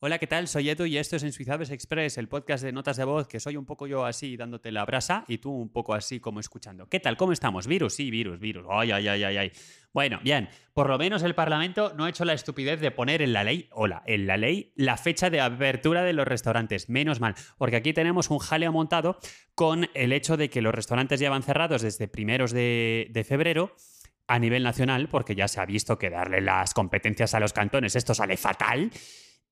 Hola, ¿qué tal? Soy Edu y esto es Ensuizados Express, el podcast de notas de voz, que soy un poco yo así dándote la brasa y tú un poco así como escuchando. ¿Qué tal? ¿Cómo estamos? ¿Virus? Sí, virus, virus. Ay, ay, ay, ay, ay. Bueno, bien, por lo menos el Parlamento no ha hecho la estupidez de poner en la ley, hola, en la ley, la fecha de apertura de los restaurantes. Menos mal, porque aquí tenemos un jaleo montado con el hecho de que los restaurantes llevan cerrados desde primeros de, de febrero a nivel nacional, porque ya se ha visto que darle las competencias a los cantones esto sale fatal.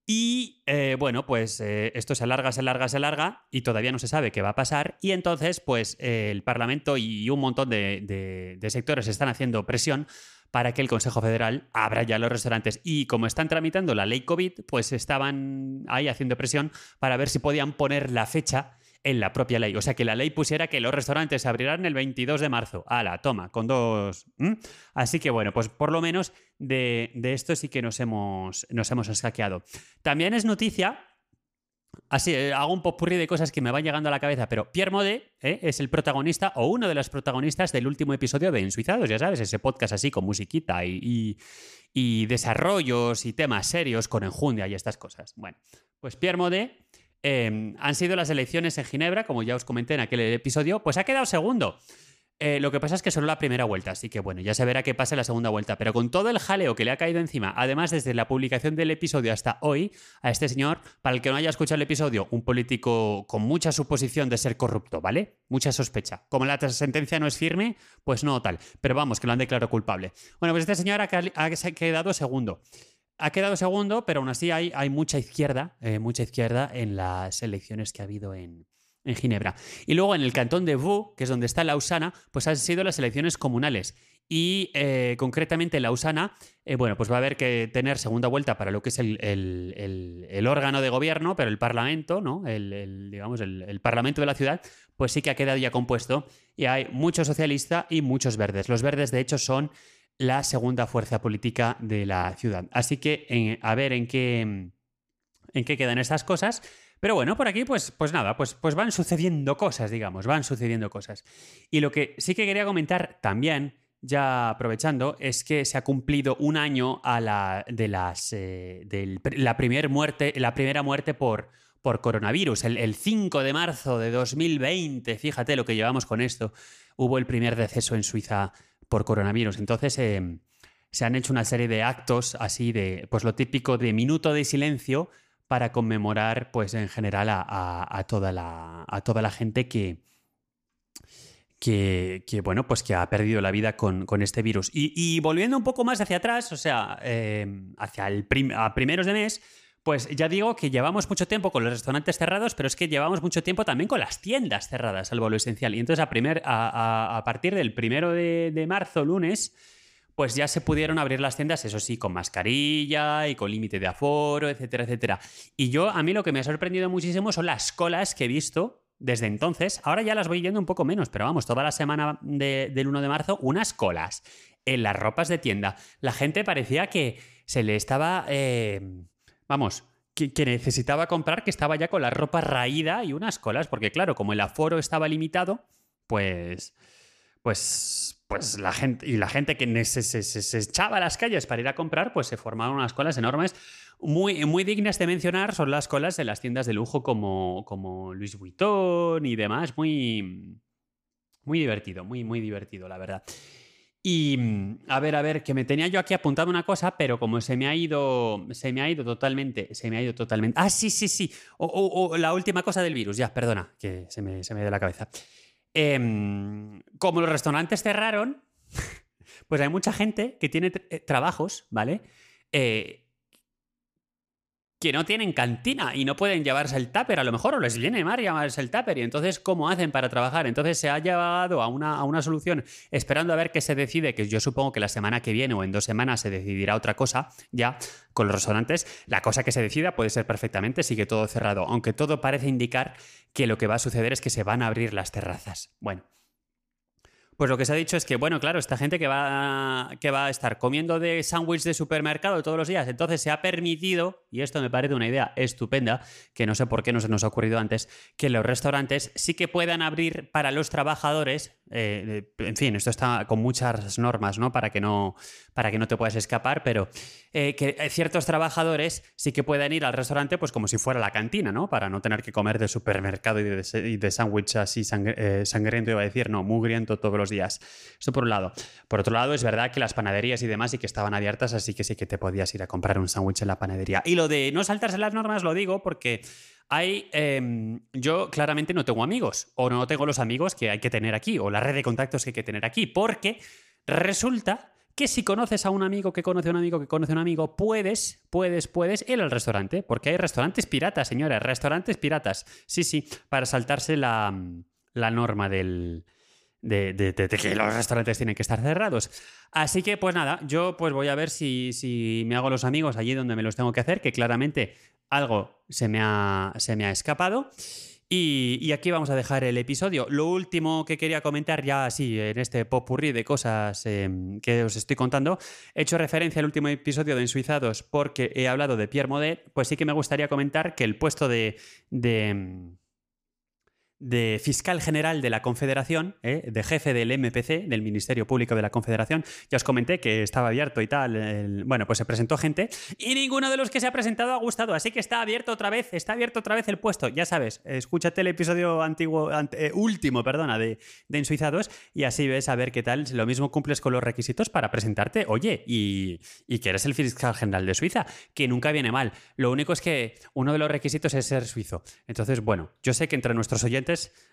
Y eh, bueno, pues eh, esto se alarga, se alarga, se alarga y todavía no se sabe qué va a pasar. Y entonces, pues eh, el Parlamento y un montón de, sectores están haciendo presión para que el Consejo Federal abra ya los restaurantes. Y como están tramitando la ley COVID, pues estaban ahí haciendo presión para ver si podían poner la fecha en la propia ley. O sea, que la ley pusiera que los restaurantes se abrirán el 22 de marzo. la toma, con dos... Así que bueno, pues por lo menos de, esto sí que nos hemos, nos hemos escaqueado. También es noticia Así, eh, hago un popurrí de cosas que me van llegando a la cabeza, pero Pierre Mode eh, es el protagonista o uno de los protagonistas del último episodio de Ensuizados, ya sabes, ese podcast así con musiquita y, y desarrollos y temas serios con enjundia y estas cosas. Bueno, pues Pierre Mode Em, han sido las elecciones en Ginebra, como ya os comenté en aquel episodio, pues ha quedado segundo. Eh, lo que pasa es que solo la primera vuelta, así que bueno, ya se verá qué pasa en la segunda vuelta. Pero con todo el jaleo que le ha caído encima, además desde la publicación del episodio hasta hoy, a este señor, para el que no haya escuchado el episodio, un político con mucha suposición de ser corrupto, ¿vale? Mucha sospecha. Como la sentencia no es firme, pues no tal. Pero vamos, que lo han declarado culpable. Bueno, pues este señor ha quedado segundo ha quedado segundo, pero aún así hay, mucha izquierda, eh, mucha izquierda en las elecciones que ha habido en, Ginebra. Y luego en el cantón de Vaud, que es donde está Lausana, pues han sido las elecciones comunales. Y eh, concretamente Lausana, eh, bueno, pues va a haber que tener segunda vuelta para lo que es el, órgano de gobierno, pero el Parlamento, ¿no? El, digamos, el, Parlamento de la ciudad, pues sí que ha quedado ya compuesto. Y hay muchos socialistas y muchos verdes. Los verdes, de hecho, son la segunda fuerza política de la ciudad. Así que a ver en qué, en qué quedan estas cosas. Pero bueno, por aquí, pues, pues nada, pues, pues van sucediendo cosas, digamos, van sucediendo cosas. Y lo que sí que quería comentar también, ya aprovechando, es que se ha cumplido un año a la, de las, eh, la, primer muerte, la primera muerte por, por coronavirus. El, el 5 de marzo de 2020, fíjate lo que llevamos con esto, hubo el primer deceso en Suiza por coronavirus. Entonces em, se han hecho una serie de actos así de, pues lo típico de minuto de silencio para conmemorar, pues en general, a, toda, la, a toda la gente que, que, bueno, pues que ha perdido la vida con, este virus. Y, volviendo un poco más hacia atrás, o sea, em, hacia el primeros de mes, pues ya digo que llevamos mucho tiempo con los restaurantes cerrados, pero es que llevamos mucho tiempo también con las tiendas cerradas, salvo lo esencial. Y entonces a, partir del primero de, marzo, lunes, pues ya se pudieron abrir las tiendas, eso sí, con mascarilla y con límite de aforo, etcétera, etcétera. Y yo, a mí lo que me ha sorprendido muchísimo son las colas que he visto desde entonces. Ahora ya las voy yendo un poco menos, pero vamos, toda la semana del 1 de marzo, unas colas en las ropas de tienda. La gente parecía que se le estaba... Eh, vamos, que, necesitaba comprar, que estaba ya con la ropa raída y unas colas, porque claro, como el aforo estaba limitado, pues, pues, pues la gente, y la gente que se, echaba a las calles para ir a comprar, pues se formaron unas colas enormes. Muy, muy dignas de mencionar son las colas de las tiendas de lujo como, como Louis Vuitton y demás. Muy, muy divertido, muy, muy divertido, la verdad. Y mm, a ver, a ver, que me tenía yo aquí apuntado una cosa, pero como se me ha ido, se me ha ido totalmente, se me ha ido totalmente. Ah, sí, sí, sí. O, la última cosa del virus, ya, perdona, que se me, se me ido la cabeza. Em, como los restaurantes cerraron, pues hay mucha gente que tiene eh, trabajos, ¿vale? Eh, que no tienen cantina y no pueden llevarse el tupper, a lo mejor o les viene mal llevarse el tupper y entonces ¿cómo hacen para trabajar? Entonces se ha llevado a una, a una solución esperando a ver qué se decide, que yo supongo que la semana que viene o en dos semanas se decidirá otra cosa ya con los restaurantes. La cosa que se decida puede ser perfectamente, sigue todo cerrado, aunque todo parece indicar que lo que va a suceder es que se van a abrir las terrazas. Bueno. Pues lo que se ha dicho es que, bueno, claro, esta gente que va, que va a estar comiendo de sándwich de supermercado todos los días, entonces se ha permitido, y esto me parece una idea estupenda, que no sé por qué no se nos ha ocurrido antes, que los restaurantes sí que puedan abrir para los trabajadores, eh, en fin, esto está con muchas normas, ¿no? Para que no, para que no te puedas escapar, pero eh, que ciertos trabajadores sí que puedan ir al restaurante, pues como si fuera la cantina, ¿no? Para no tener que comer de supermercado y de, de sándwich así eh, sangriento, iba a decir, no, mugriento todos los días. Esto por un lado. Por otro lado, es verdad que las panaderías y demás sí que estaban abiertas, así que sí que te podías ir a comprar un sándwich en la panadería. Y lo de no saltarse las normas lo digo porque hay, em, yo claramente no tengo amigos, o no tengo los amigos que hay que tener aquí, o la red de contactos que hay que tener aquí, porque resulta que si conoces a un amigo que conoce a un amigo que conoce a un amigo, puedes, puedes, puedes ir al restaurante, porque hay restaurantes piratas, señores, restaurantes piratas. Sí, sí, para saltarse la, la norma del, de, que los restaurantes tienen que estar cerrados. Así que, pues nada, yo pues voy a ver si, si, me hago los amigos allí donde me los tengo que hacer, que claramente algo se me ha, se me ha escapado. Y, aquí vamos a dejar el episodio. Lo último que quería comentar ya así en este popurrí de cosas em, que os estoy contando, he hecho referencia al último episodio de Ensuizados porque he hablado de Pierre Modet, pues sí que me gustaría comentar que el puesto de em, de fiscal general de la Confederación, ¿eh? de jefe del MPC, del Ministerio Público de la Confederación. Ya os comenté que estaba abierto y tal. bueno, pues se presentó gente y ninguno de los que se ha presentado ha gustado, así que está abierto otra vez, está abierto otra vez el puesto. Ya sabes, escúchate el episodio antiguo, eh, último, perdona, de, de Ensuizados y así ves a ver qué tal. Lo mismo cumples con los requisitos para presentarte, oye, y, y que eres el fiscal general de Suiza, que nunca viene mal. Lo único es que uno de los requisitos es ser suizo. Entonces, bueno, yo sé que entre nuestros oyentes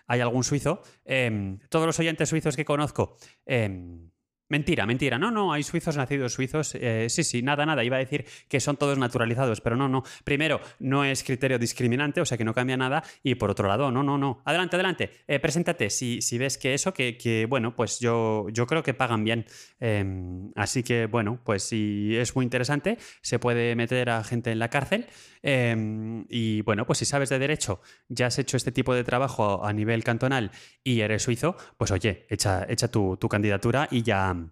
hay algún suizo. Em, todos los oyentes suizos que conozco em, Mentira, mentira. No, no, hay suizos nacidos suizos. Eh, sí, sí, nada, nada. Iba a decir que son todos naturalizados, pero no, no. Primero, no es criterio discriminante, o sea que no cambia nada. Y por otro lado, no, no, no. Adelante, adelante. Eh, preséntate. Si, si, ves que eso, que, bueno, pues yo, yo creo que pagan bien. Em, así que, bueno, pues si es muy interesante, se puede meter a gente en la cárcel. Em, y bueno, pues si sabes de derecho, ya has hecho este tipo de trabajo a nivel cantonal y eres suizo, pues oye, echa, echa tu, tu candidatura y ya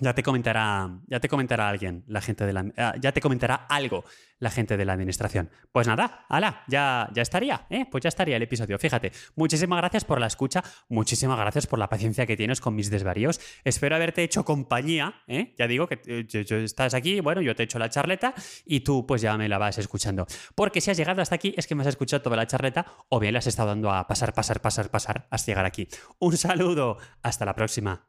ya te comentará, ya te comentará alguien, la gente de la, ah, ya te comentará algo la gente de la administración. Pues nada, ala, ya, ya estaría, ¿eh? Pues ya estaría el episodio. Fíjate, muchísimas gracias por la escucha, muchísimas gracias por la paciencia que tienes con mis desvaríos. Espero haberte hecho compañía, ¿eh? Ya digo que eh, estás aquí, bueno, yo te he hecho la charleta y tú pues ya me la vas escuchando. Porque si has llegado hasta aquí es que me has escuchado toda la charleta o bien le has estado dando a pasar, pasar, pasar, pasar hasta llegar aquí. Un saludo, hasta la próxima.